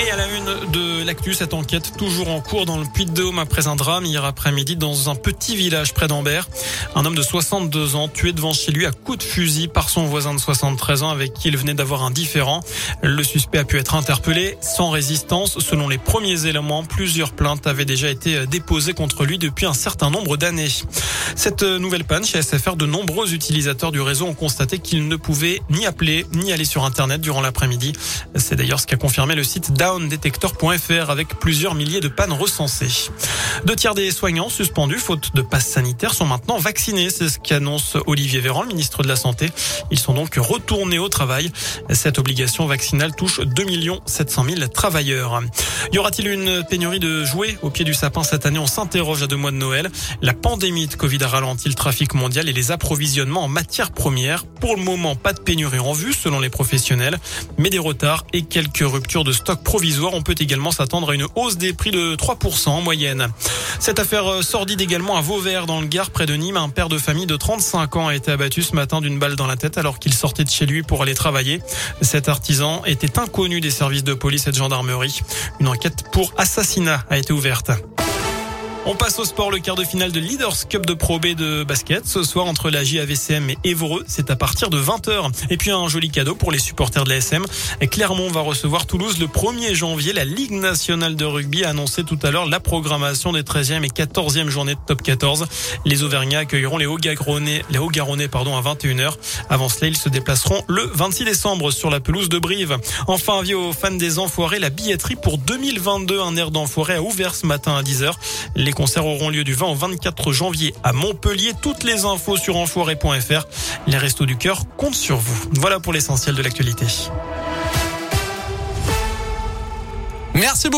Et à la une de l'actu, cette enquête toujours en cours dans le Puy-de-Dôme après un drame hier après-midi dans un petit village près d'Ambert. Un homme de 62 ans tué devant chez lui à coups de fusil par son voisin de 73 ans avec qui il venait d'avoir un différend. Le suspect a pu être interpellé sans résistance. Selon les premiers éléments, plusieurs plaintes avaient déjà été déposées contre lui depuis un certain nombre d'années. Cette nouvelle panne chez SFR, de nombreux utilisateurs du réseau ont constaté qu'ils ne pouvaient ni appeler ni aller sur Internet durant l'après-midi. C'est d'ailleurs ce qu'a confirmé le site downdetector.fr avec plusieurs milliers de pannes recensées. Deux tiers des soignants suspendus faute de passe sanitaire sont maintenant vaccinés. C'est ce qu'annonce Olivier Véran, le ministre de la Santé. Ils sont donc retournés au travail. Cette obligation vaccinale touche 2 700 000 travailleurs. Y aura-t-il une pénurie de jouets au pied du sapin cette année? On s'interroge à deux mois de Noël. La pandémie de Covid a ralenti le trafic mondial et les approvisionnements en matières premières. Pour le moment, pas de pénurie en vue selon les professionnels, mais des retards et quelques ruptures de stock provisoires. On peut également s'attendre à une hausse des prix de 3% en moyenne. Cette affaire sordide également à Vauvert dans le Gard près de Nîmes. Un père de famille de 35 ans a été abattu ce matin d'une balle dans la tête alors qu'il sortait de chez lui pour aller travailler. Cet artisan était inconnu des services de police et de gendarmerie. Une enquête pour assassinat a été ouverte. On passe au sport, le quart de finale de Leaders Cup de Pro B de basket. Ce soir, entre la JAVCM et Évreux, c'est à partir de 20h. Et puis, un joli cadeau pour les supporters de l'ASM. Clermont va recevoir Toulouse le 1er janvier. La Ligue nationale de rugby a annoncé tout à l'heure la programmation des 13e et 14e journées de top 14. Les Auvergnats accueilleront les Haut-Garonnais, les haut pardon, à 21h. Avant cela, ils se déplaceront le 26 décembre sur la pelouse de Brive. Enfin, avis aux fans des Enfoirés, la billetterie pour 2022, un air d'Enfoirés a ouvert ce matin à 10h. Les concerts auront lieu du 20 au 24 janvier à Montpellier. Toutes les infos sur enfoiré.fr. Les Restos du Cœur comptent sur vous. Voilà pour l'essentiel de l'actualité. Merci beaucoup.